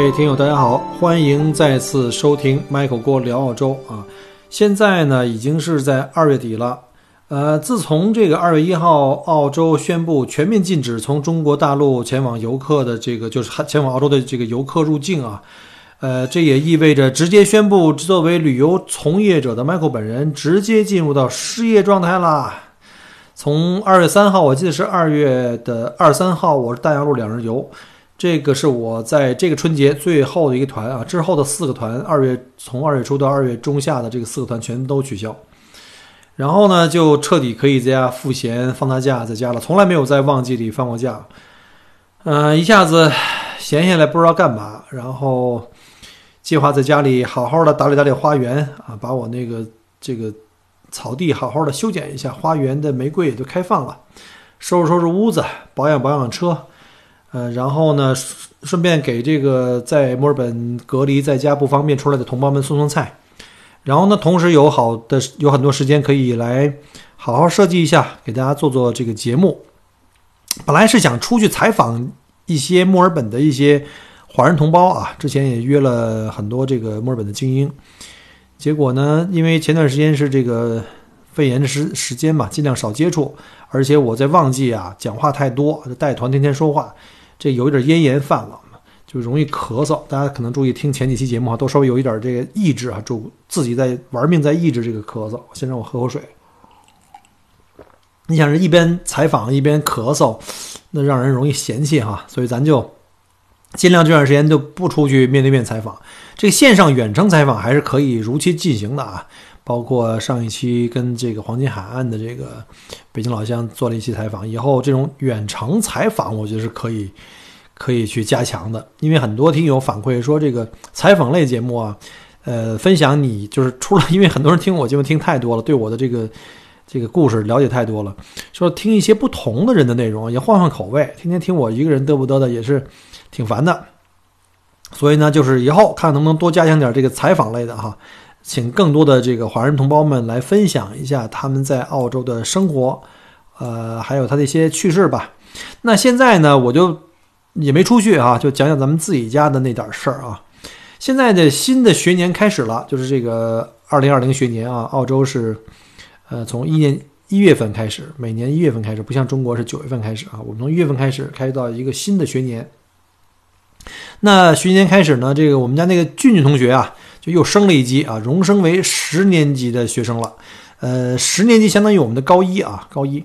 各位听友，大家好，欢迎再次收听 Michael 郭聊澳洲啊！现在呢，已经是在二月底了。呃，自从这个二月一号，澳洲宣布全面禁止从中国大陆前往游客的这个，就是前往澳洲的这个游客入境啊。呃，这也意味着直接宣布，作为旅游从业者的 Michael 本人直接进入到失业状态啦。从二月三号，我记得是二月的二三号，我是大洋路两日游。这个是我在这个春节最后的一个团啊，之后的四个团，二月从二月初到二月中下的这个四个团全都取消，然后呢就彻底可以在家赋闲放大假在家了，从来没有在旺季里放过假，嗯，一下子闲下来不知道干嘛，然后计划在家里好好的打理打理花园啊，把我那个这个草地好好的修剪一下，花园的玫瑰也都开放了，收拾收拾屋子，保养保养车。呃，然后呢，顺便给这个在墨尔本隔离在家不方便出来的同胞们送送菜，然后呢，同时有好的有很多时间可以来好好设计一下，给大家做做这个节目。本来是想出去采访一些墨尔本的一些华人同胞啊，之前也约了很多这个墨尔本的精英，结果呢，因为前段时间是这个肺炎的时时间嘛，尽量少接触，而且我在旺季啊，讲话太多，带团天天说话。这有一点咽炎犯了，就容易咳嗽。大家可能注意听前几期节目啊，都稍微有一点这个抑制啊，就自己在玩命在抑制这个咳嗽。先让我喝口水。你想是一边采访一边咳嗽，那让人容易嫌弃哈。所以咱就尽量这段时间就不出去面对面采访，这个线上远程采访还是可以如期进行的啊。包括上一期跟这个黄金海岸的这个北京老乡做了一期采访，以后这种远程采访，我觉得是可以可以去加强的。因为很多听友反馈说，这个采访类节目啊，呃，分享你就是除了因为很多人听我节目听太多了，对我的这个这个故事了解太多了，说听一些不同的人的内容，也换换口味。天天听我一个人嘚不嘚的，也是挺烦的。所以呢，就是以后看能不能多加强点这个采访类的哈。请更多的这个华人同胞们来分享一下他们在澳洲的生活，呃，还有他的一些趣事吧。那现在呢，我就也没出去啊，就讲讲咱们自己家的那点事儿啊。现在的新的学年开始了，就是这个二零二零学年啊，澳洲是呃从一年一月份开始，每年一月份开始，不像中国是九月份开始啊。我们从一月份开始开到一个新的学年。那学年开始呢，这个我们家那个俊俊同学啊。就又升了一级啊，荣升为十年级的学生了。呃，十年级相当于我们的高一啊，高一。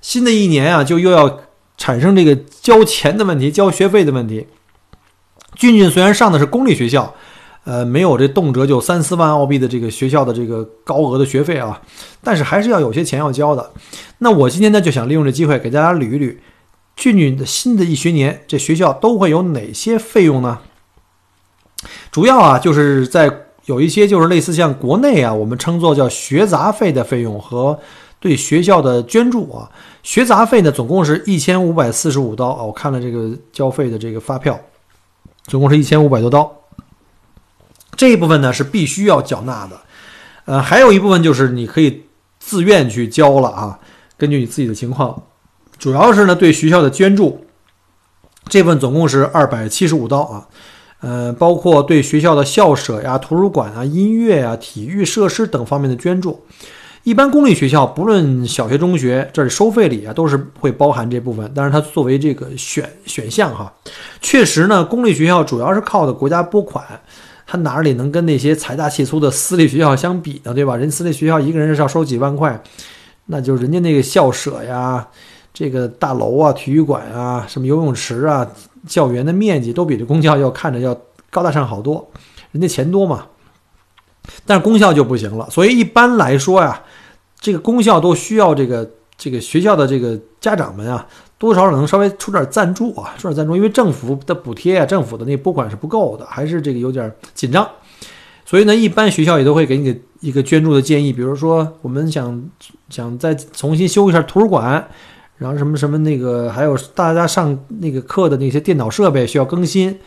新的一年啊，就又要产生这个交钱的问题，交学费的问题。俊俊虽然上的是公立学校，呃，没有这动辄就三四万澳币的这个学校的这个高额的学费啊，但是还是要有些钱要交的。那我今天呢，就想利用这机会给大家捋一捋，俊俊的新的一学年，这学校都会有哪些费用呢？主要啊，就是在有一些就是类似像国内啊，我们称作叫学杂费的费用和对学校的捐助啊。学杂费呢，总共是一千五百四十五刀啊。我看了这个交费的这个发票，总共是一千五百多刀。这一部分呢是必须要缴纳的，呃，还有一部分就是你可以自愿去交了啊，根据你自己的情况。主要是呢对学校的捐助，这部分总共是二百七十五刀啊。呃，包括对学校的校舍呀、图书馆啊、音乐啊、体育设施等方面的捐助，一般公立学校不论小学、中学，这里收费里啊都是会包含这部分。但是它作为这个选选项哈，确实呢，公立学校主要是靠的国家拨款，它哪里能跟那些财大气粗的私立学校相比呢？对吧？人私立学校一个人是要收几万块，那就人家那个校舍呀、这个大楼啊、体育馆啊、什么游泳池啊。教员的面积都比这公校要看着要高大上好多，人家钱多嘛。但是公校就不行了，所以一般来说呀，这个公校都需要这个这个学校的这个家长们啊，多少能稍微出点赞助啊，出点赞助，因为政府的补贴啊，政府的那拨款是不够的，还是这个有点紧张。所以呢，一般学校也都会给你一个捐助的建议，比如说我们想想再重新修一下图书馆，然后什么什么那个，还有大家上那个课的那些电脑设备需要更新，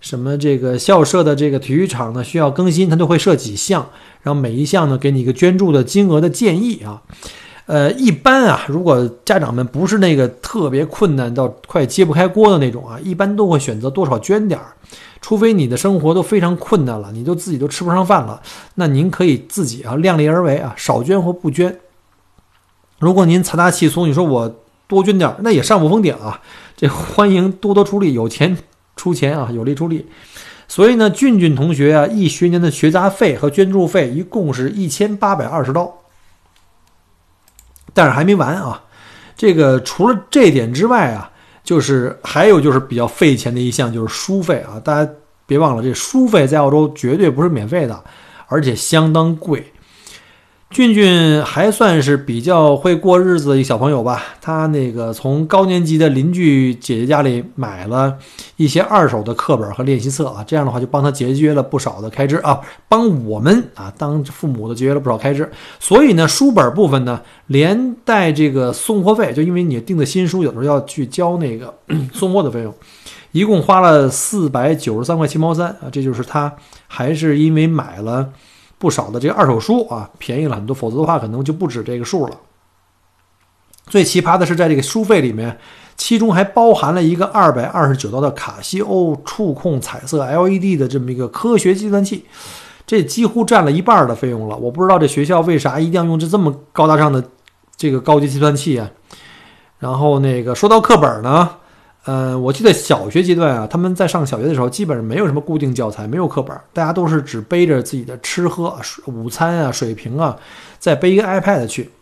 什么这个校舍的这个体育场呢需要更新，它都会设几项，然后每一项呢给你一个捐助的金额的建议啊。呃，一般啊，如果家长们不是那个特别困难到快揭不开锅的那种啊，一般都会选择多少捐点儿。除非你的生活都非常困难了，你都自己都吃不上饭了，那您可以自己啊量力而为啊，少捐或不捐。如果您财大气粗，你说我多捐点，那也上不封顶啊。这欢迎多多出力，有钱出钱啊，有力出力。所以呢，俊俊同学啊，一学年的学杂费和捐助费一共是一千八百二十刀。但是还没完啊，这个除了这点之外啊。就是还有就是比较费钱的一项就是书费啊，大家别忘了，这书费在澳洲绝对不是免费的，而且相当贵。俊俊还算是比较会过日子的一小朋友吧。他那个从高年级的邻居姐姐家里买了一些二手的课本和练习册啊，这样的话就帮他节约了不少的开支啊，帮我们啊当父母的节约了不少开支。所以呢，书本部分呢，连带这个送货费，就因为你订的新书，有时候要去交那个 送货的费用，一共花了四百九十三块七毛三啊，这就是他还是因为买了。不少的这个二手书啊，便宜了很多，否则的话可能就不止这个数了。最奇葩的是，在这个书费里面，其中还包含了一个二百二十九刀的卡西欧触控彩色 LED 的这么一个科学计算器，这几乎占了一半的费用了。我不知道这学校为啥一定要用这这么高大上的这个高级计算器啊？然后那个说到课本呢？呃，我记得小学阶段啊，他们在上小学的时候，基本上没有什么固定教材，没有课本，大家都是只背着自己的吃喝、午餐啊、水瓶啊，再背一个 iPad 去。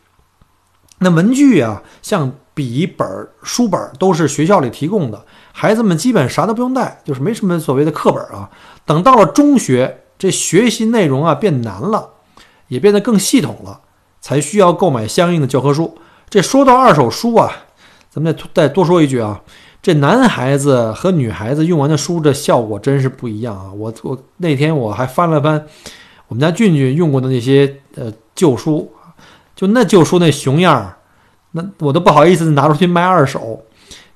那文具啊，像笔、本、书本都是学校里提供的，孩子们基本啥都不用带，就是没什么所谓的课本啊。等到了中学，这学习内容啊变难了，也变得更系统了，才需要购买相应的教科书。这说到二手书啊，咱们再再多说一句啊。这男孩子和女孩子用完的书，这效果真是不一样啊！我我那天我还翻了翻我们家俊俊用过的那些呃旧书，就那旧书那熊样儿，那我都不好意思拿出去卖二手。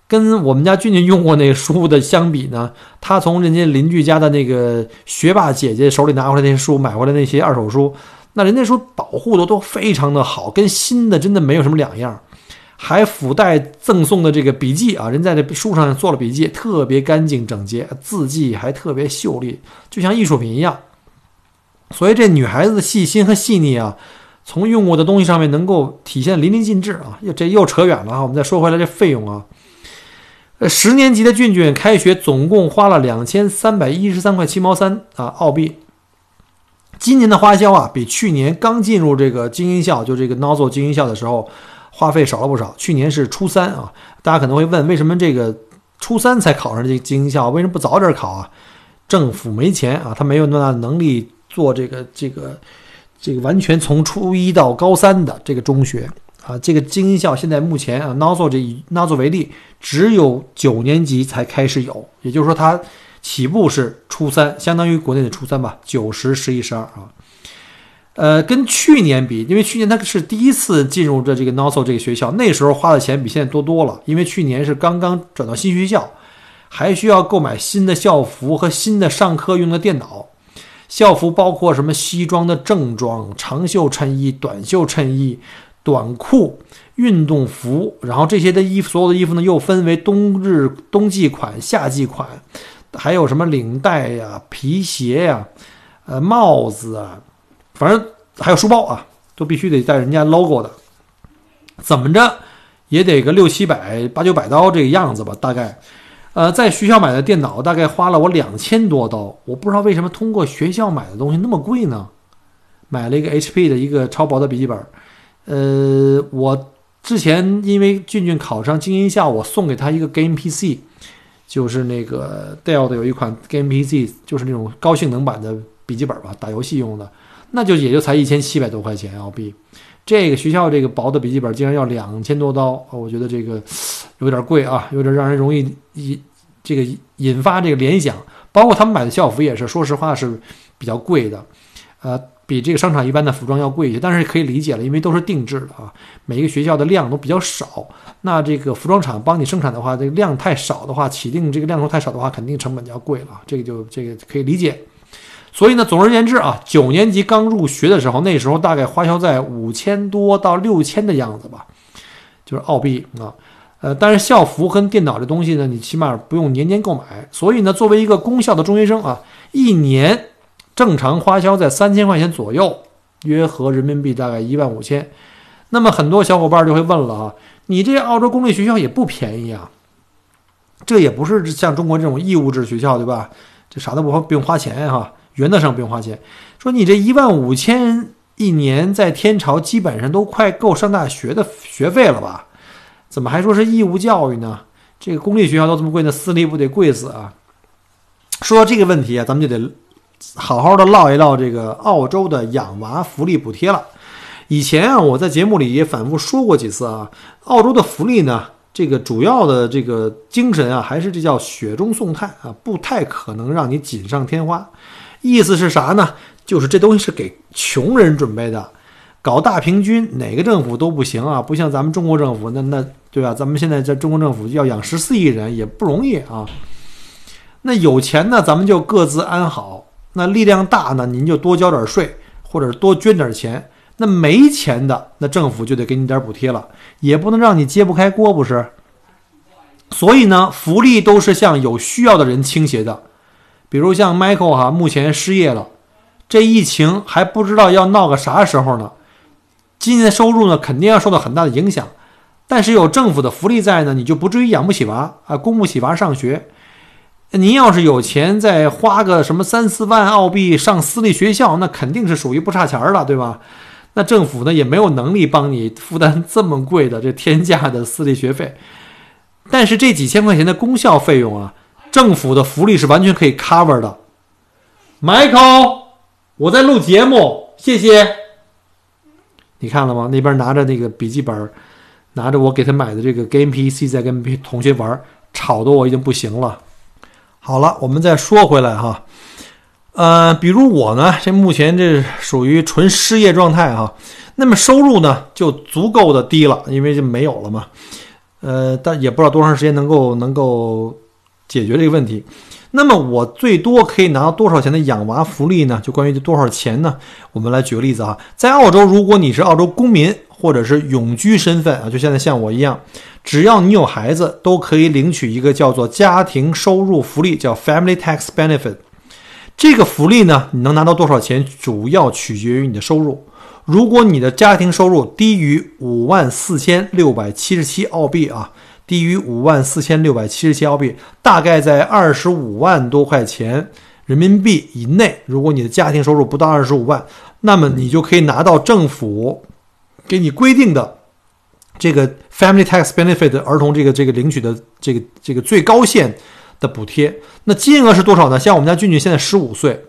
跟我们家俊俊用过那书的相比呢，他从人家邻居家的那个学霸姐姐手里拿回来那些书，买回来那些二手书，那人家说保护的都非常的好，跟新的真的没有什么两样。还附带赠送的这个笔记啊，人在这书上做了笔记，特别干净整洁，字迹还特别秀丽，就像艺术品一样。所以这女孩子的细心和细腻啊，从用过的东西上面能够体现淋漓尽致啊。又这又扯远了啊，我们再说回来这费用啊，呃，十年级的俊俊开学总共花了两千三百一十三块七毛三啊澳币。今年的花销啊，比去年刚进入这个精英校，就这个 Nozzle 精英校的时候。花费少了不少。去年是初三啊，大家可能会问，为什么这个初三才考上这个精英校？为什么不早点考啊？政府没钱啊，他没有那么大的能力做这个这个这个完全从初一到高三的这个中学啊。这个精英校现在目前啊 n o z o 这以 n o z o 为例，只有九年级才开始有，也就是说它起步是初三，相当于国内的初三吧，九十十一十二啊。呃，跟去年比，因为去年他是第一次进入这这个 n o s o 这个学校，那时候花的钱比现在多多了。因为去年是刚刚转到新学校，还需要购买新的校服和新的上课用的电脑。校服包括什么西装的正装、长袖衬衣、短袖衬衣、短裤、运动服，然后这些的衣服，所有的衣服呢又分为冬日、冬季款、夏季款，还有什么领带呀、皮鞋呀、呃帽子啊。反正还有书包啊，都必须得带人家 logo 的，怎么着也得个六七百、八九百刀这个样子吧，大概。呃，在学校买的电脑大概花了我两千多刀，我不知道为什么通过学校买的东西那么贵呢？买了一个 HP 的一个超薄的笔记本。呃，我之前因为俊俊考上精英校，我送给他一个 Game PC，就是那个 Dell 的有一款 Game PC，就是那种高性能版的笔记本吧，打游戏用的。那就也就才一千七百多块钱澳币，这个学校这个薄的笔记本竟然要两千多刀，我觉得这个有点贵啊，有点让人容易引这个引发这个联想。包括他们买的校服也是，说实话是比较贵的，呃，比这个商场一般的服装要贵一些，但是可以理解了，因为都是定制的啊，每一个学校的量都比较少，那这个服装厂帮你生产的话，这个量太少的话，起订这个量数太少的话，肯定成本就要贵了，这个就这个可以理解。所以呢，总而言之啊，九年级刚入学的时候，那时候大概花销在五千多到六千的样子吧，就是澳币啊。呃，但是校服跟电脑这东西呢，你起码不用年年购买。所以呢，作为一个公校的中学生啊，一年正常花销在三千块钱左右，约合人民币大概一万五千。那么很多小伙伴就会问了啊，你这澳洲公立学校也不便宜啊，这也不是像中国这种义务制学校对吧？这啥都不不用花钱哈。原则上不用花钱，说你这一万五千一年在天朝基本上都快够上大学的学费了吧？怎么还说是义务教育呢？这个公立学校都这么贵，那私立不得贵死啊？说到这个问题啊，咱们就得好好的唠一唠这个澳洲的养娃福利补贴了。以前啊，我在节目里也反复说过几次啊，澳洲的福利呢，这个主要的这个精神啊，还是这叫雪中送炭啊，不太可能让你锦上添花。意思是啥呢？就是这东西是给穷人准备的，搞大平均，哪个政府都不行啊！不像咱们中国政府，那那对吧？咱们现在在中国政府要养十四亿人也不容易啊。那有钱呢，咱们就各自安好；那力量大呢，您就多交点税，或者多捐点钱。那没钱的，那政府就得给你点补贴了，也不能让你揭不开锅，不是？所以呢，福利都是向有需要的人倾斜的。比如像 Michael 哈，目前失业了，这疫情还不知道要闹个啥时候呢。今年的收入呢，肯定要受到很大的影响。但是有政府的福利在呢，你就不至于养不起娃啊，供不起娃上学。您要是有钱，再花个什么三四万澳币上私立学校，那肯定是属于不差钱了，对吧？那政府呢，也没有能力帮你负担这么贵的这天价的私立学费。但是这几千块钱的公校费用啊。政府的福利是完全可以 cover 的，Michael，我在录节目，谢谢。你看了吗？那边拿着那个笔记本，拿着我给他买的这个 Game PC，在跟同学玩，吵得我已经不行了。好了，我们再说回来哈，呃，比如我呢，这目前这属于纯失业状态哈，那么收入呢就足够的低了，因为就没有了嘛。呃，但也不知道多长时间能够能够。解决这个问题，那么我最多可以拿到多少钱的养娃福利呢？就关于这多少钱呢？我们来举个例子啊，在澳洲，如果你是澳洲公民或者是永居身份啊，就现在像我一样，只要你有孩子，都可以领取一个叫做家庭收入福利，叫 Family Tax Benefit。这个福利呢，你能拿到多少钱，主要取决于你的收入。如果你的家庭收入低于五万四千六百七十七澳币啊。低于五万四千六百七十七澳币，大概在二十五万多块钱人民币以内。如果你的家庭收入不到二十五万，那么你就可以拿到政府给你规定的这个 Family Tax Benefit 儿童这个这个领取的这个这个最高线的补贴。那金额是多少呢？像我们家俊俊现在十五岁，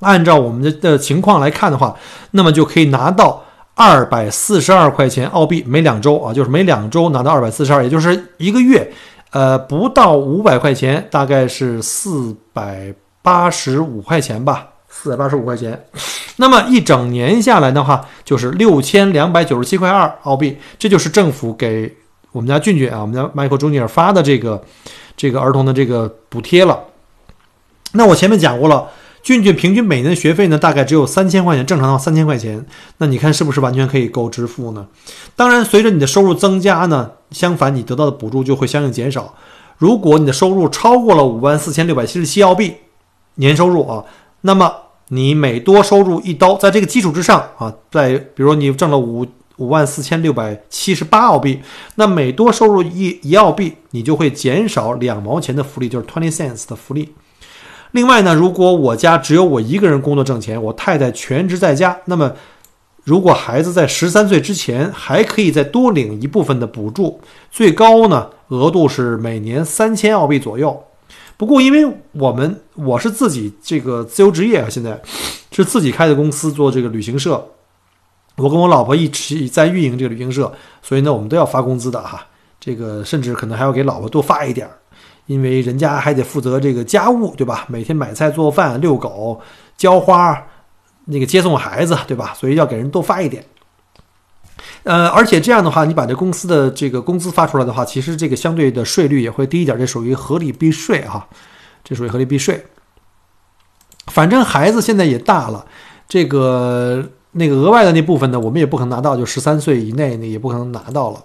按照我们的的情况来看的话，那么就可以拿到。二百四十二块钱澳币每两周啊，就是每两周拿到二百四十二，也就是一个月，呃，不到五百块钱，大概是四百八十五块钱吧，四百八十五块钱。那么一整年下来的话，就是六千两百九十七块二澳币，这就是政府给我们家俊俊啊，我们家 Michael Junior 发的这个这个儿童的这个补贴了。那我前面讲过了。俊俊平均每年的学费呢，大概只有三千块钱，正常的话三千块钱。那你看是不是完全可以够支付呢？当然，随着你的收入增加呢，相反你得到的补助就会相应减少。如果你的收入超过了五万四千六百七十七澳币年收入啊，那么你每多收入一刀，在这个基础之上啊，在比如你挣了五五万四千六百七十八澳币，那每多收入一一澳币，你就会减少两毛钱的福利，就是 twenty cents 的福利。另外呢，如果我家只有我一个人工作挣钱，我太太全职在家，那么如果孩子在十三岁之前，还可以再多领一部分的补助，最高呢额度是每年三千澳币左右。不过因为我们我是自己这个自由职业啊，现在是自己开的公司做这个旅行社，我跟我老婆一起在运营这个旅行社，所以呢我们都要发工资的哈。这个甚至可能还要给老婆多发一点儿，因为人家还得负责这个家务，对吧？每天买菜、做饭、遛狗、浇花，那个接送孩子，对吧？所以要给人多发一点。呃，而且这样的话，你把这公司的这个工资发出来的话，其实这个相对的税率也会低一点，这属于合理避税哈，这属于合理避税。反正孩子现在也大了，这个那个额外的那部分呢，我们也不可能拿到，就十三岁以内呢也不可能拿到了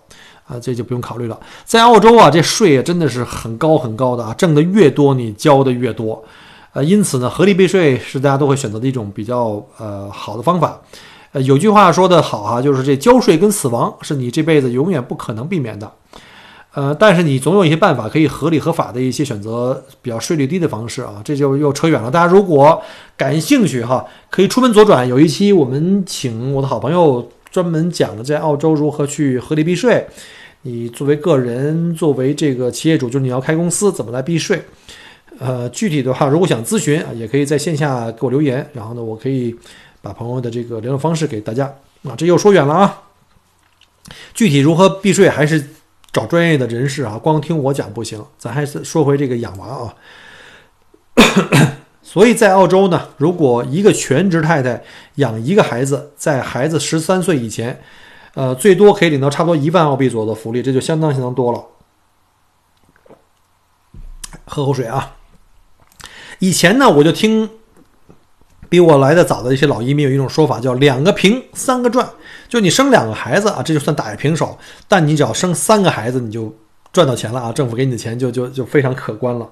啊，这就不用考虑了。在澳洲啊，这税啊真的是很高很高的啊，挣的越多，你交的越多，呃，因此呢，合理避税是大家都会选择的一种比较呃好的方法。呃，有句话说的好哈，就是这交税跟死亡是你这辈子永远不可能避免的。呃，但是你总有一些办法可以合理合法的一些选择比较税率低的方式啊，这就又扯远了。大家如果感兴趣哈，可以出门左转。有一期我们请我的好朋友专门讲了在澳洲如何去合理避税。你作为个人，作为这个企业主，就是你要开公司怎么来避税？呃，具体的话，如果想咨询啊，也可以在线下给我留言，然后呢，我可以。把朋友的这个联络方式给大家啊，这又说远了啊。具体如何避税，还是找专业的人士啊，光听我讲不行。咱还是说回这个养娃啊。所以在澳洲呢，如果一个全职太太养一个孩子，在孩子十三岁以前，呃，最多可以领到差不多一万澳币左右的福利，这就相当相当多了。喝口水啊。以前呢，我就听。比我来的早的一些老移民有一种说法，叫“两个平，三个赚”，就你生两个孩子啊，这就算打一平手；但你只要生三个孩子，你就赚到钱了啊！政府给你的钱就就就非常可观了。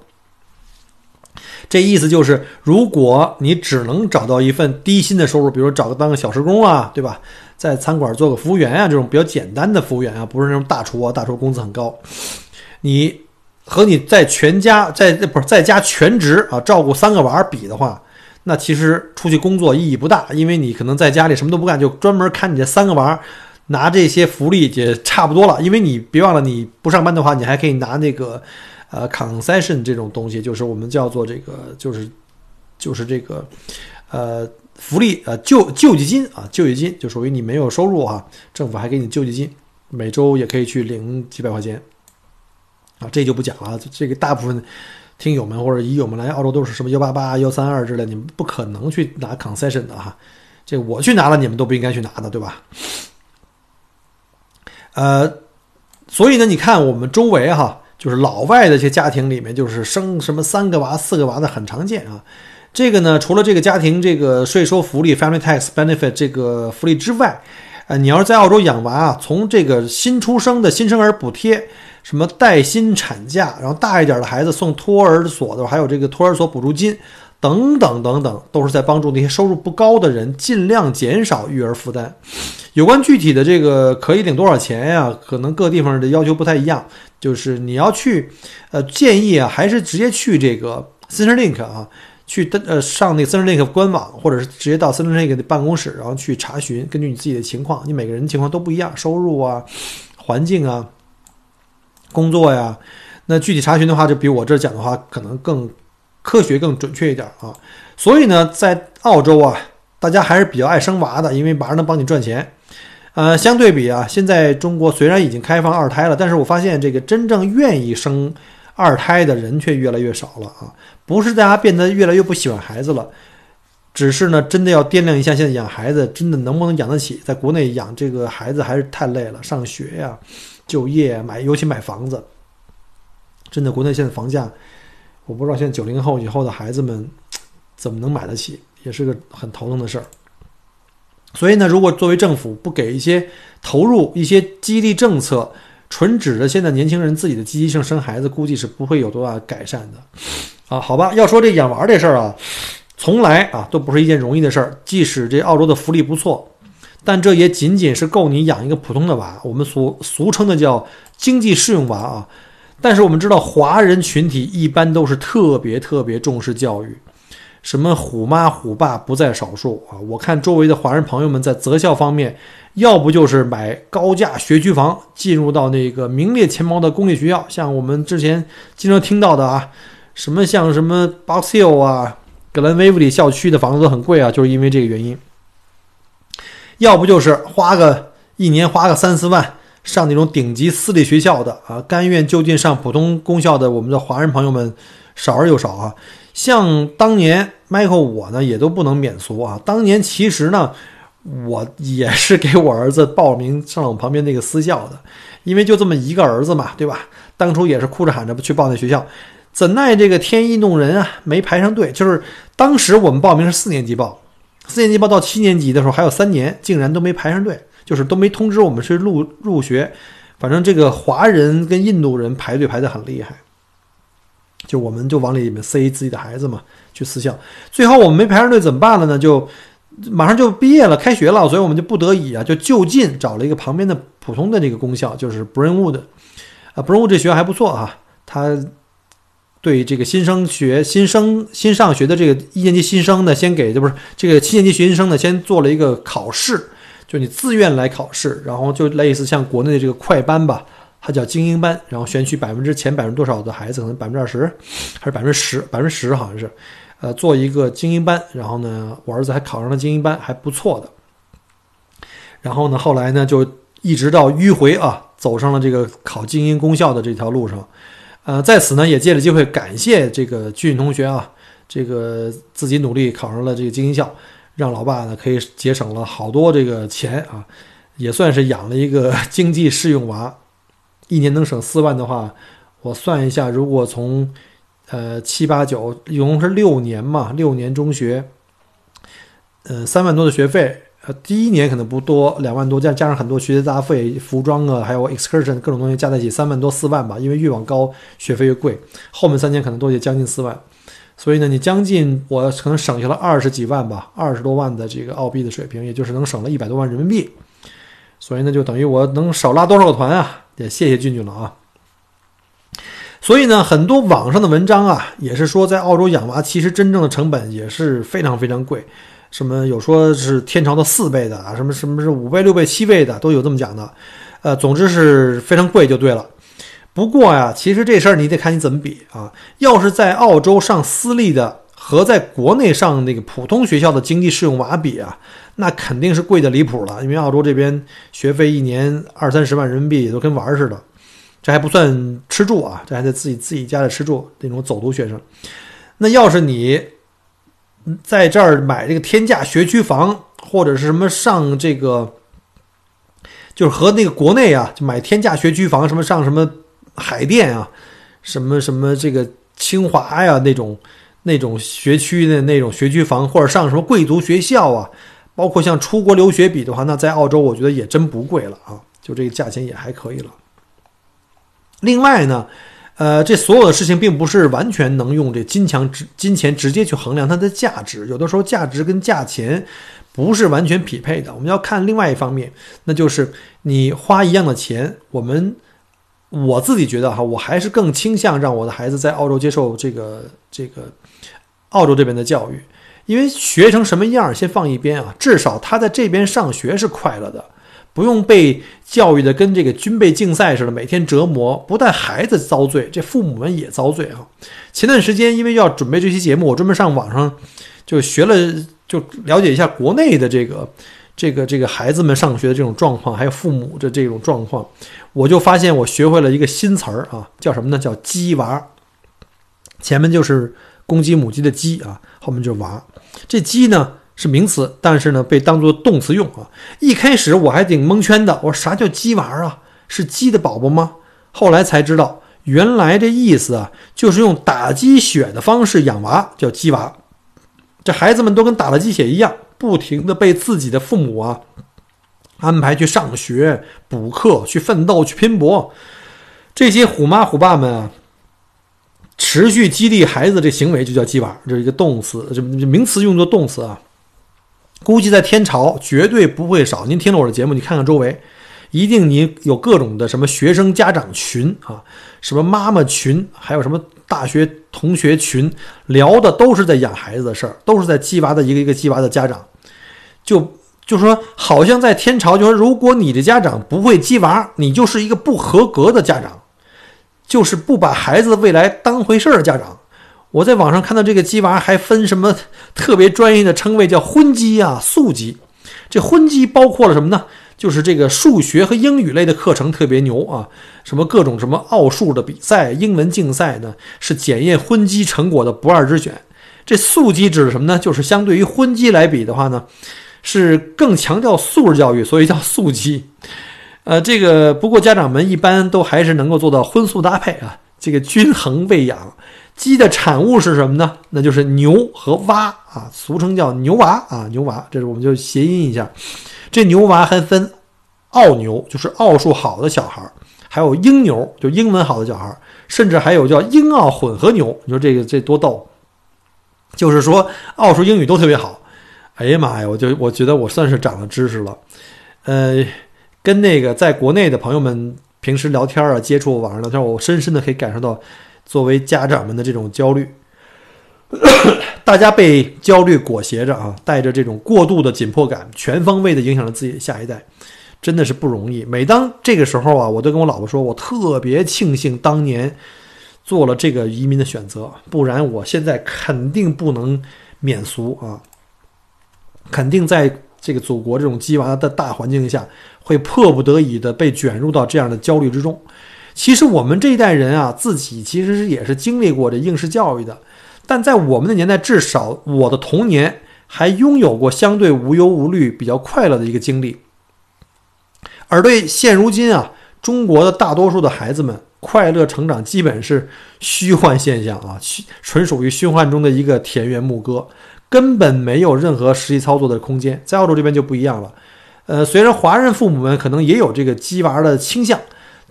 这意思就是，如果你只能找到一份低薪的收入，比如找个当个小时工啊，对吧？在餐馆做个服务员啊，这种比较简单的服务员啊，不是那种大厨啊，大厨工资很高。你和你在全家在不是在家全职啊，照顾三个娃比的话。那其实出去工作意义不大，因为你可能在家里什么都不干，就专门看你这三个娃，拿这些福利也差不多了。因为你别忘了，你不上班的话，你还可以拿那个呃 concession 这种东西，就是我们叫做这个，就是就是这个呃福利呃救救济金啊，救济金就属于你没有收入啊，政府还给你救济金，每周也可以去领几百块钱啊，这就不讲了，这个大部分。听友们或者乙友们来澳洲都是什么幺八八幺三二之类，你们不可能去拿 concession 的哈，这我去拿了，你们都不应该去拿的，对吧？呃，所以呢，你看我们周围哈，就是老外的一些家庭里面，就是生什么三个娃、四个娃的很常见啊。这个呢，除了这个家庭这个税收福利 family tax benefit 这个福利之外，呃，你要是在澳洲养娃啊，从这个新出生的新生儿补贴。什么带薪产假，然后大一点的孩子送托儿所的，还有这个托儿所补助金，等等等等，都是在帮助那些收入不高的人尽量减少育儿负担。有关具体的这个可以领多少钱呀？可能各地方的要求不太一样。就是你要去，呃，建议啊，还是直接去这个 Centrelink 啊，去登呃上那个 Centrelink 官网，或者是直接到 Centrelink 的办公室，然后去查询。根据你自己的情况，你每个人情况都不一样，收入啊，环境啊。工作呀，那具体查询的话，就比我这讲的话可能更科学、更准确一点啊。所以呢，在澳洲啊，大家还是比较爱生娃的，因为娃能帮你赚钱。呃，相对比啊，现在中国虽然已经开放二胎了，但是我发现这个真正愿意生二胎的人却越来越少了啊。不是大家变得越来越不喜欢孩子了，只是呢，真的要掂量一下，现在养孩子真的能不能养得起？在国内养这个孩子还是太累了，上学呀。就业买，尤其买房子，真的，国内现在房价，我不知道现在九零后以后的孩子们怎么能买得起，也是个很头疼的事儿。所以呢，如果作为政府不给一些投入、一些激励政策，纯指着现在年轻人自己的积极性生孩子，估计是不会有多大改善的。啊，好吧，要说这养娃这事儿啊，从来啊都不是一件容易的事儿，即使这澳洲的福利不错。但这也仅仅是够你养一个普通的娃，我们俗俗称的叫经济适用娃啊。但是我们知道，华人群体一般都是特别特别重视教育，什么虎妈虎爸不在少数啊。我看周围的华人朋友们在择校方面，要不就是买高价学区房，进入到那个名列前茅的公立学校，像我们之前经常听到的啊，什么像什么 Box Hill 啊、格兰威弗里校区的房子都很贵啊，就是因为这个原因。要不就是花个一年花个三四万，上那种顶级私立学校的啊，甘愿就近上普通公校的，我们的华人朋友们少而又少啊。像当年 Michael 我呢，也都不能免俗啊。当年其实呢，我也是给我儿子报名上了我旁边那个私校的，因为就这么一个儿子嘛，对吧？当初也是哭着喊着去报那学校，怎奈这个天意弄人啊，没排上队。就是当时我们报名是四年级报，四年级报到七年级的时候还有三年，竟然都没排上队，就是都没通知我们是入入学。反正这个华人跟印度人排队排得很厉害。就我们就往里面塞自己的孩子嘛，去私校。最后我们没排上队怎么办了呢？就马上就毕业了，开学了，所以我们就不得已啊，就就近找了一个旁边的普通的这个公校，就是 Brainwood。啊，Brainwood 这学校还不错啊，他对这个新生学、新生新上学的这个一年级新生呢，先给这不是这个七年级学新生呢，先做了一个考试，就你自愿来考试，然后就类似像国内的这个快班吧。它叫精英班，然后选取百分之前百分之多少的孩子，可能百分之二十，还是百分之十，百分之十好像是，呃，做一个精英班。然后呢，我儿子还考上了精英班，还不错的。然后呢，后来呢，就一直到迂回啊，走上了这个考精英公校的这条路上。呃，在此呢，也借着机会感谢这个俊同学啊，这个自己努力考上了这个精英校，让老爸呢可以节省了好多这个钱啊，也算是养了一个 经济适用娃。一年能省四万的话，我算一下，如果从，呃七八九，一共是六年嘛，六年中学，呃三万多的学费，呃第一年可能不多，两万多，加加上很多学习杂费、服装啊，还有 excursion 各种东西加在一起，三万多四万吧，因为越往高学费越贵，后面三年可能都得将近四万，所以呢，你将近我可能省下了二十几万吧，二十多万的这个澳币的水平，也就是能省了一百多万人民币，所以呢，就等于我能少拉多少个团啊？也谢谢俊俊了啊！所以呢，很多网上的文章啊，也是说在澳洲养娃，其实真正的成本也是非常非常贵。什么有说是天朝的四倍的啊，什么什么是五倍、六倍、七倍的，都有这么讲的。呃，总之是非常贵就对了。不过呀，其实这事儿你得看你怎么比啊。要是在澳洲上私立的和在国内上那个普通学校的经济适用娃比啊。那肯定是贵的离谱了，因为澳洲这边学费一年二三十万人民币都跟玩儿似的，这还不算吃住啊，这还得自己自己家里吃住那种走读学生。那要是你在这儿买这个天价学区房，或者是什么上这个，就是和那个国内啊，就买天价学区房，什么上什么海淀啊，什么什么这个清华呀那种那种学区的那种学区房，或者上什么贵族学校啊。包括像出国留学比的话，那在澳洲我觉得也真不贵了啊，就这个价钱也还可以了。另外呢，呃，这所有的事情并不是完全能用这金强直金钱直接去衡量它的价值，有的时候价值跟价钱不是完全匹配的。我们要看另外一方面，那就是你花一样的钱，我们我自己觉得哈，我还是更倾向让我的孩子在澳洲接受这个这个澳洲这边的教育。因为学成什么样先放一边啊，至少他在这边上学是快乐的，不用被教育的跟这个军备竞赛似的，每天折磨。不但孩子遭罪，这父母们也遭罪啊。前段时间因为要准备这期节目，我专门上网上就学了，就了解一下国内的这个这个这个孩子们上学的这种状况，还有父母的这种状况，我就发现我学会了一个新词儿啊，叫什么呢？叫“鸡娃”，前面就是公鸡母鸡的鸡啊，后面就是娃。这鸡呢是名词，但是呢被当作动词用啊。一开始我还挺蒙圈的，我说啥叫鸡娃啊？是鸡的宝宝吗？后来才知道，原来这意思啊，就是用打鸡血的方式养娃，叫鸡娃。这孩子们都跟打了鸡血一样，不停的被自己的父母啊安排去上学、补课、去奋斗、去拼搏。这些虎妈虎爸们啊。持续激励孩子这行为就叫鸡娃，这是一个动词，这名词用作动词啊。估计在天朝绝对不会少。您听了我的节目，你看看周围，一定你有各种的什么学生家长群啊，什么妈妈群，还有什么大学同学群，聊的都是在养孩子的事儿，都是在鸡娃的一个一个鸡娃的家长。就就说，好像在天朝，就说如果你的家长不会鸡娃，你就是一个不合格的家长。就是不把孩子未来当回事儿的家长，我在网上看到这个鸡娃还分什么 特别专业的称谓，叫荤鸡啊、素鸡。这荤鸡包括了什么呢？就是这个数学和英语类的课程特别牛啊，什么各种什么奥数的比赛、英文竞赛呢，是检验荤基成果的不二之选。这素基指的什么呢？就是相对于荤基来比的话呢，是更强调素质教育，所以叫素鸡。呃，这个不过家长们一般都还是能够做到荤素搭配啊，这个均衡喂养。鸡的产物是什么呢？那就是牛和蛙啊，俗称叫牛娃啊，牛娃。这是我们就谐音一下。这牛娃还分奥牛，就是奥数好的小孩儿，还有英牛，就英文好的小孩儿，甚至还有叫英奥混合牛。你说这个这多逗？就是说奥数、英语都特别好。哎呀妈呀，我就我觉得我算是长了知识了。呃，跟那个在国内的朋友们平时聊天啊、接触网上聊天，我深深的可以感受到。作为家长们的这种焦虑，大家被焦虑裹挟着啊，带着这种过度的紧迫感，全方位的影响了自己的下一代，真的是不容易。每当这个时候啊，我都跟我老婆说，我特别庆幸当年做了这个移民的选择，不然我现在肯定不能免俗啊，肯定在这个祖国这种鸡娃的大环境下，会迫不得已的被卷入到这样的焦虑之中。其实我们这一代人啊，自己其实是也是经历过这应试教育的，但在我们的年代，至少我的童年还拥有过相对无忧无虑、比较快乐的一个经历。而对现如今啊，中国的大多数的孩子们，快乐成长基本是虚幻现象啊，纯属于虚幻中的一个田园牧歌，根本没有任何实际操作的空间。在澳洲这边就不一样了，呃，虽然华人父母们可能也有这个鸡娃的倾向。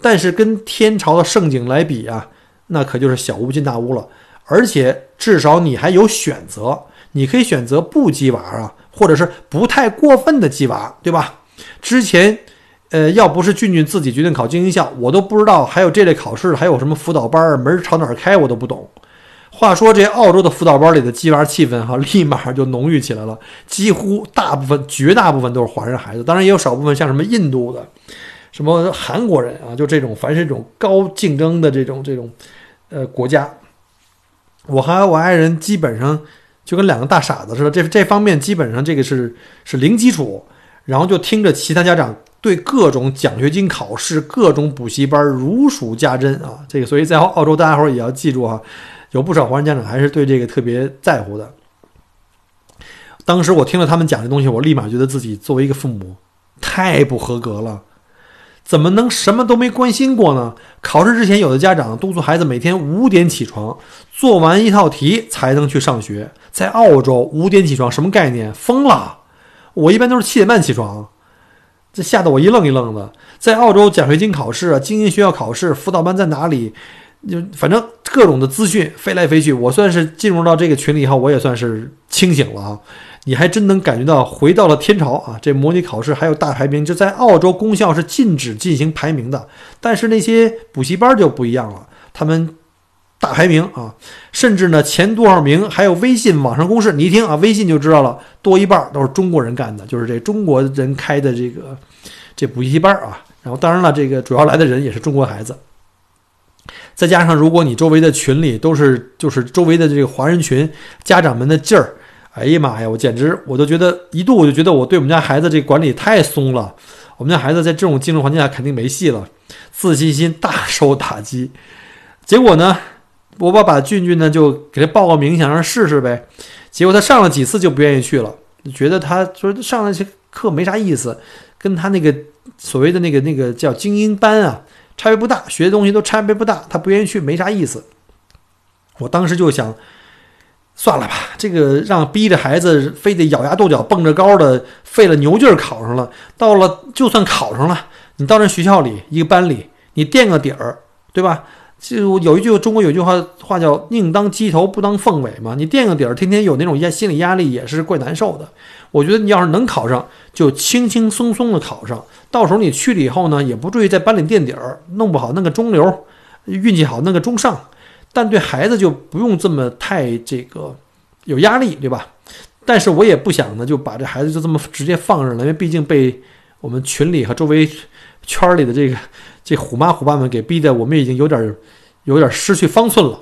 但是跟天朝的盛景来比啊，那可就是小巫见大巫了。而且至少你还有选择，你可以选择不鸡娃啊，或者是不太过分的鸡娃，对吧？之前，呃，要不是俊俊自己决定考精英校，我都不知道还有这类考试，还有什么辅导班门朝哪儿开我都不懂。话说这澳洲的辅导班里的鸡娃气氛哈，立马就浓郁起来了，几乎大部分、绝大部分都是华人孩子，当然也有少部分像什么印度的。什么韩国人啊，就这种，凡是这种高竞争的这种这种，呃，国家，我和我爱人基本上就跟两个大傻子似的，这这方面基本上这个是是零基础，然后就听着其他家长对各种奖学金考试、各种补习班如数家珍啊，这个，所以在澳洲大家伙也要记住哈，有不少华人家长还是对这个特别在乎的。当时我听了他们讲这东西，我立马觉得自己作为一个父母太不合格了。怎么能什么都没关心过呢？考试之前，有的家长督促孩子每天五点起床，做完一套题才能去上学。在澳洲，五点起床什么概念？疯了！我一般都是七点半起床，这吓得我一愣一愣的。在澳洲，奖学金考试、精英学校考试、辅导班在哪里？就反正各种的资讯飞来飞去。我算是进入到这个群里以后，我也算是清醒了啊。你还真能感觉到回到了天朝啊！这模拟考试还有大排名，就在澳洲公校是禁止进行排名的，但是那些补习班就不一样了，他们大排名啊，甚至呢前多少名还有微信网上公示，你一听啊，微信就知道了，多一半都是中国人干的，就是这中国人开的这个这补习班啊。然后当然了，这个主要来的人也是中国孩子，再加上如果你周围的群里都是就是周围的这个华人群，家长们的劲儿。哎呀妈呀！我简直，我都觉得一度我就觉得我对我们家孩子这管理太松了。我们家孩子在这种竞争环境下肯定没戏了，自信心大受打击。结果呢，我爸把俊俊呢就给他报个名，想让试试呗。结果他上了几次就不愿意去了，觉得他说上那些课没啥意思，跟他那个所谓的那个那个叫精英班啊差别不大，学的东西都差别不大，他不愿意去，没啥意思。我当时就想。算了吧，这个让逼着孩子非得咬牙跺脚蹦着高的，费了牛劲儿考上了。到了就算考上了，你到那学校里一个班里，你垫个底儿，对吧？就有一句中国有句话话叫“宁当鸡头不当凤尾”嘛。你垫个底儿，天天有那种压心理压力也是怪难受的。我觉得你要是能考上，就轻轻松松的考上，到时候你去了以后呢，也不至于在班里垫底儿，弄不好弄个中流，运气好弄个中上。但对孩子就不用这么太这个有压力，对吧？但是我也不想呢，就把这孩子就这么直接放任了，因为毕竟被我们群里和周围圈里的这个这虎妈虎爸们给逼的，我们已经有点有点失去方寸了。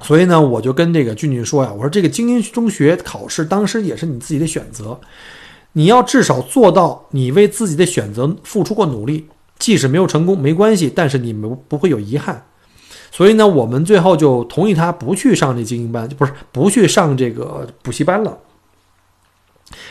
所以呢，我就跟这个俊俊说呀，我说这个精英中学考试当时也是你自己的选择，你要至少做到你为自己的选择付出过努力，即使没有成功没关系，但是你们不会有遗憾。所以呢，我们最后就同意他不去上这精英班，不是不去上这个补习班了。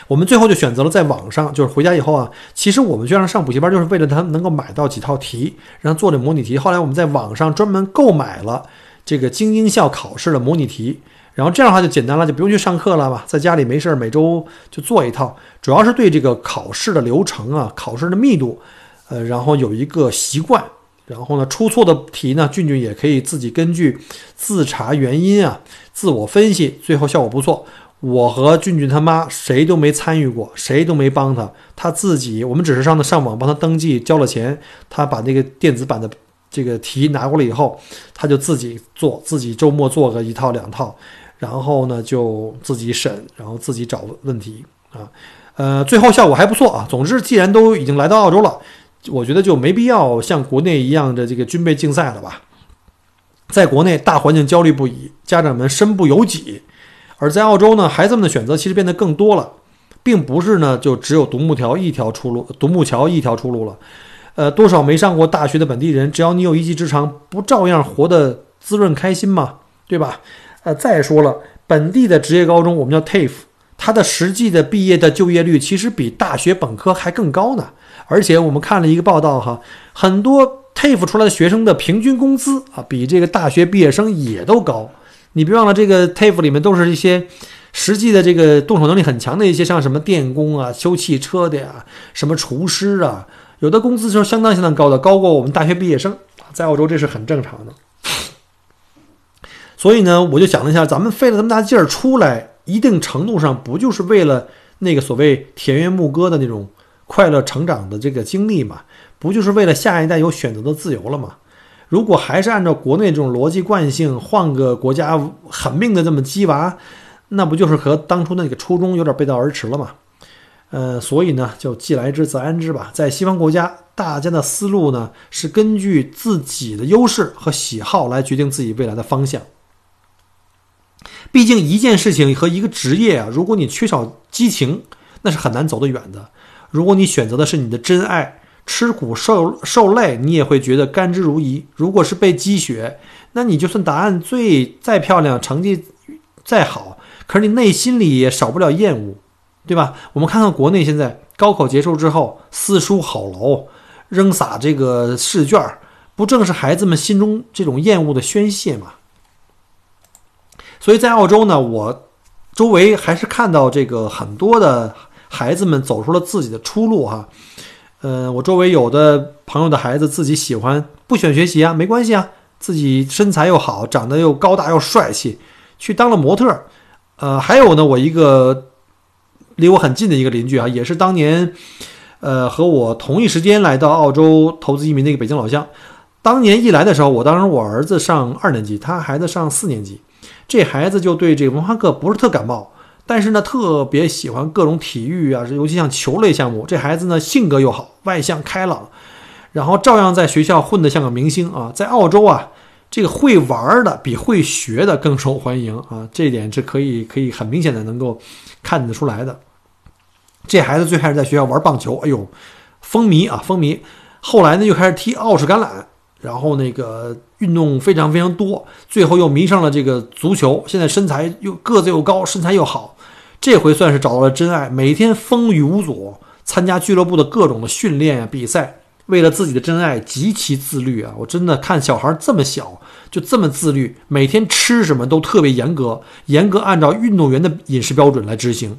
我们最后就选择了在网上，就是回家以后啊，其实我们就让上补习班，就是为了他能够买到几套题，让他做这模拟题。后来我们在网上专门购买了这个精英校考试的模拟题，然后这样的话就简单了，就不用去上课了吧，在家里没事儿，每周就做一套。主要是对这个考试的流程啊，考试的密度，呃，然后有一个习惯。然后呢，出错的题呢，俊俊也可以自己根据自查原因啊，自我分析，最后效果不错。我和俊俊他妈谁都没参与过，谁都没帮他，他自己，我们只是上的上网帮他登记，交了钱，他把那个电子版的这个题拿过来以后，他就自己做，自己周末做个一套两套，然后呢就自己审，然后自己找问题啊，呃，最后效果还不错啊。总之，既然都已经来到澳洲了，我觉得就没必要像国内一样的这个军备竞赛了吧。在国内，大环境焦虑不已，家长们身不由己。而在澳洲呢，孩子们的选择其实变得更多了，并不是呢就只有独木桥一条出路，独木桥一条出路了。呃，多少没上过大学的本地人，只要你有一技之长，不照样活得滋润开心吗？对吧？呃，再说了，本地的职业高中，我们叫 TAFE，它的实际的毕业的就业率其实比大学本科还更高呢。而且我们看了一个报道哈，很多 TAFE 出来的学生的平均工资啊，比这个大学毕业生也都高。你别忘了，这个 TAFE 里面都是一些实际的这个动手能力很强的一些，像什么电工啊、修汽车的呀、什么厨师啊，有的工资是相当相当高的，高过我们大学毕业生。在澳洲这是很正常的。所以呢，我就想了一下，咱们费了这么大劲儿出来，一定程度上不就是为了那个所谓田园牧歌的那种快乐成长的这个经历嘛？不就是为了下一代有选择的自由了吗？如果还是按照国内这种逻辑惯性，换个国家狠命的这么鸡娃，那不就是和当初那个初衷有点背道而驰了吗？呃，所以呢，就既来之则安之吧。在西方国家，大家的思路呢是根据自己的优势和喜好来决定自己未来的方向。毕竟一件事情和一个职业啊，如果你缺少激情，那是很难走得远的。如果你选择的是你的真爱。吃苦受受累，你也会觉得甘之如饴。如果是被积雪，那你就算答案最再漂亮，成绩再好，可是你内心里也少不了厌恶，对吧？我们看看国内现在高考结束之后，四书好楼扔撒这个试卷，不正是孩子们心中这种厌恶的宣泄吗？所以在澳洲呢，我周围还是看到这个很多的孩子们走出了自己的出路哈。呃，我周围有的朋友的孩子自己喜欢不选学习啊，没关系啊，自己身材又好，长得又高大又帅气，去当了模特。呃，还有呢，我一个离我很近的一个邻居啊，也是当年，呃，和我同一时间来到澳洲投资移民的一个北京老乡。当年一来的时候，我当时我儿子上二年级，他孩子上四年级，这孩子就对这个文化课不是特感冒。但是呢，特别喜欢各种体育啊，尤其像球类项目。这孩子呢，性格又好，外向开朗，然后照样在学校混得像个明星啊。在澳洲啊，这个会玩的比会学的更受欢迎啊，这一点是可以可以很明显的能够看得出来的。这孩子最开始在学校玩棒球，哎呦，风靡啊，风靡。后来呢，又开始踢澳式橄榄，然后那个。运动非常非常多，最后又迷上了这个足球。现在身材又个子又高，身材又好，这回算是找到了真爱。每天风雨无阻，参加俱乐部的各种的训练啊比赛，为了自己的真爱极其自律啊！我真的看小孩这么小就这么自律，每天吃什么都特别严格，严格按照运动员的饮食标准来执行。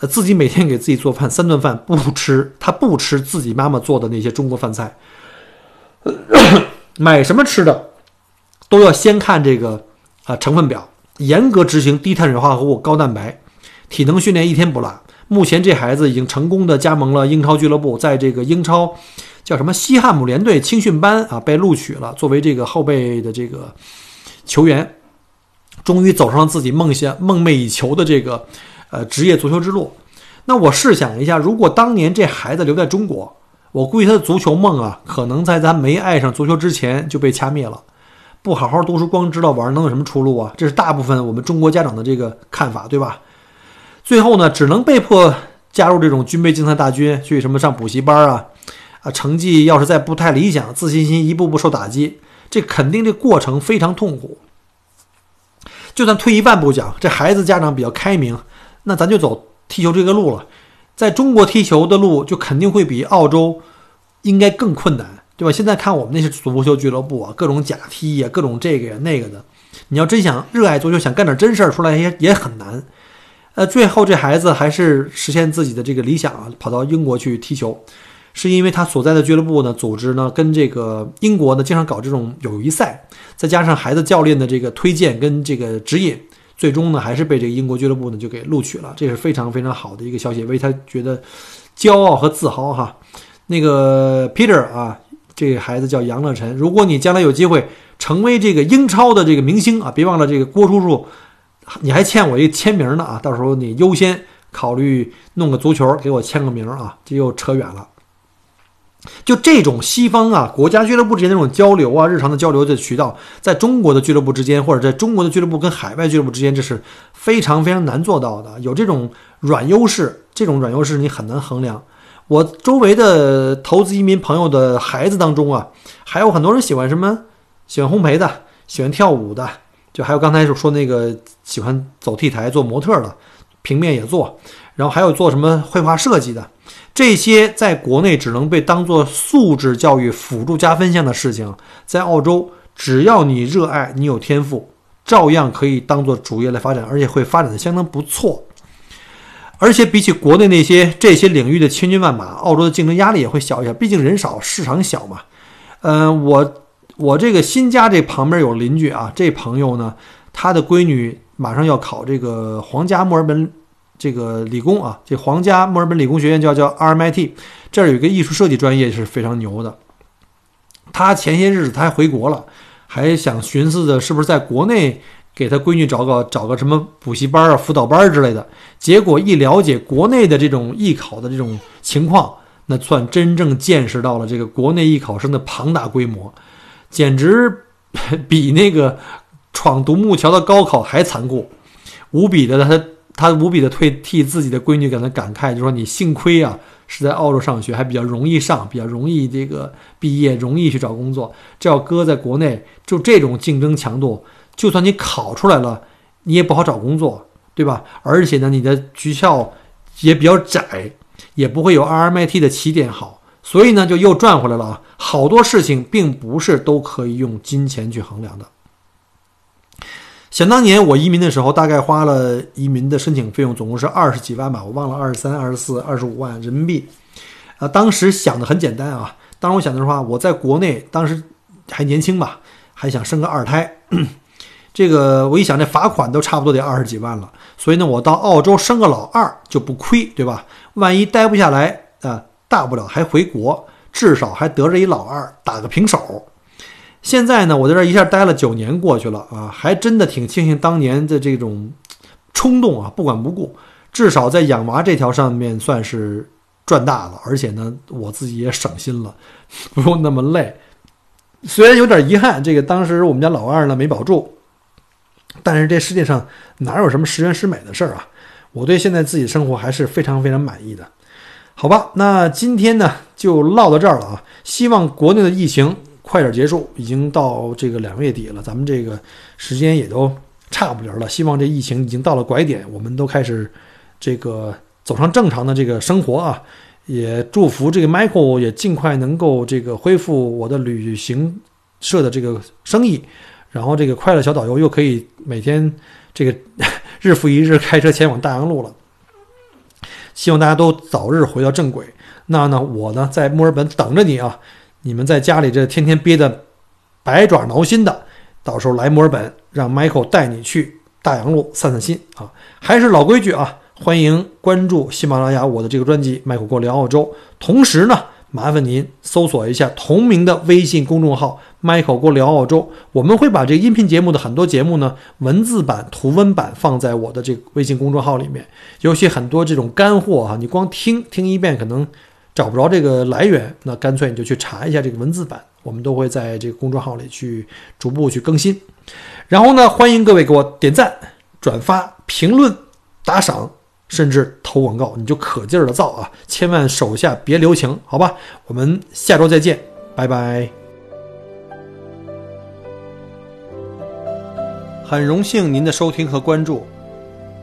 呃，自己每天给自己做饭，三顿饭不吃，他不吃自己妈妈做的那些中国饭菜。买什么吃的，都要先看这个啊成分表，严格执行低碳水化合物、高蛋白，体能训练一天不落。目前这孩子已经成功的加盟了英超俱乐部，在这个英超叫什么西汉姆联队青训班啊被录取了，作为这个后备的这个球员，终于走上了自己梦想梦寐以求的这个呃职业足球之路。那我试想一下，如果当年这孩子留在中国。我估计他的足球梦啊，可能在咱没爱上足球之前就被掐灭了。不好好读书，光知道玩，能有什么出路啊？这是大部分我们中国家长的这个看法，对吧？最后呢，只能被迫加入这种军备竞赛大军，去什么上补习班啊，啊，成绩要是再不太理想，自信心一步步受打击，这肯定这过程非常痛苦。就算退一万步讲，这孩子家长比较开明，那咱就走踢球这个路了。在中国踢球的路就肯定会比澳洲应该更困难，对吧？现在看我们那些足球俱乐部啊，各种假踢呀，各种这个呀那个的，你要真想热爱足球，想干点真事儿出来也 也很难。呃，最后这孩子还是实现自己的这个理想啊，跑到英国去踢球，是因为他所在的俱乐部呢，组织呢跟这个英国呢经常搞这种友谊赛，再加上孩子教练的这个推荐跟这个指引，最终呢还是被这个英国俱乐部呢就给录取了，这是非常非常好的一个消息，为他觉得骄傲和自豪哈。那个 Peter 啊，这个孩子叫杨乐晨，如果你将来有机会成为这个英超的这个明星啊，别忘了这个郭叔叔。你还欠我一个签名呢啊！到时候你优先考虑弄个足球给我签个名啊！这又扯远了。就这种西方啊国家俱乐部之间那种交流啊，日常的交流的渠道，在中国的俱乐部之间，或者在中国的俱乐部跟海外俱乐部之间，这是非常非常难做到的。有这种软优势，这种软优势你很难衡量。我周围的投资移民朋友的孩子当中啊，还有很多人喜欢什么？喜欢烘焙的，喜欢跳舞的。就还有刚才说那个喜欢走 T 台做模特的，平面也做，然后还有做什么绘画设计的，这些在国内只能被当做素质教育辅助加分项的事情，在澳洲只要你热爱你有天赋，照样可以当做主业来发展，而且会发展的相当不错。而且比起国内那些这些领域的千军万马，澳洲的竞争压力也会小一些，毕竟人少市场小嘛。嗯，我。我这个新家这旁边有邻居啊，这朋友呢，他的闺女马上要考这个皇家墨尔本这个理工啊，这皇家墨尔本理工学院叫叫 RMIT，这儿有一个艺术设计专业是非常牛的。他前些日子他还回国了，还想寻思着是不是在国内给他闺女找个找个什么补习班啊、辅导班之类的。结果一了解国内的这种艺考的这种情况，那算真正见识到了这个国内艺考生的庞大规模。简直比那个闯独木桥的高考还残酷，无比的他他无比的替替自己的闺女感到感慨，就说你幸亏啊是在澳洲上学，还比较容易上，比较容易这个毕业，容易去找工作。这要搁在国内，就这种竞争强度，就算你考出来了，你也不好找工作，对吧？而且呢，你的学校也比较窄，也不会有 RMIT 的起点好。所以呢，就又转回来了啊！好多事情并不是都可以用金钱去衡量的。想当年我移民的时候，大概花了移民的申请费用总共是二十几万吧，我忘了二十三、二十四、二十五万人民币。啊，当时想的很简单啊，当时我想的话，我在国内当时还年轻吧，还想生个二胎。这个我一想，这罚款都差不多得二十几万了，所以呢，我到澳洲生个老二就不亏，对吧？万一待不下来啊。大不了还回国，至少还得着一老二打个平手。现在呢，我在这一下待了九年过去了啊，还真的挺庆幸当年的这种冲动啊，不管不顾，至少在养娃这条上面算是赚大了，而且呢，我自己也省心了，不用那么累。虽然有点遗憾，这个当时我们家老二呢没保住，但是这世界上哪有什么十全十美的事儿啊？我对现在自己生活还是非常非常满意的。好吧，那今天呢就唠到这儿了啊！希望国内的疫情快点结束，已经到这个两月底了，咱们这个时间也都差不离了。希望这疫情已经到了拐点，我们都开始这个走上正常的这个生活啊！也祝福这个 Michael 也尽快能够这个恢复我的旅行社的这个生意，然后这个快乐小导游又可以每天这个日复一日开车前往大洋路了。希望大家都早日回到正轨。那呢，我呢在墨尔本等着你啊！你们在家里这天天憋得百爪挠心的，到时候来墨尔本，让 Michael 带你去大洋路散散心啊！还是老规矩啊，欢迎关注喜马拉雅我的这个专辑《Michael 过聊澳洲》，同时呢。麻烦您搜索一下同名的微信公众号 “Michael 过聊澳洲”，我们会把这个音频节目的很多节目呢，文字版、图文版放在我的这个微信公众号里面。尤其很多这种干货哈，你光听听一遍可能找不着这个来源，那干脆你就去查一下这个文字版，我们都会在这个公众号里去逐步去更新。然后呢，欢迎各位给我点赞、转发、评论、打赏。甚至投广告，你就可劲儿的造啊！千万手下别留情，好吧？我们下周再见，拜拜。很荣幸您的收听和关注。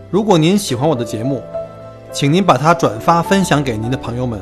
如果您喜欢我的节目，请您把它转发分享给您的朋友们。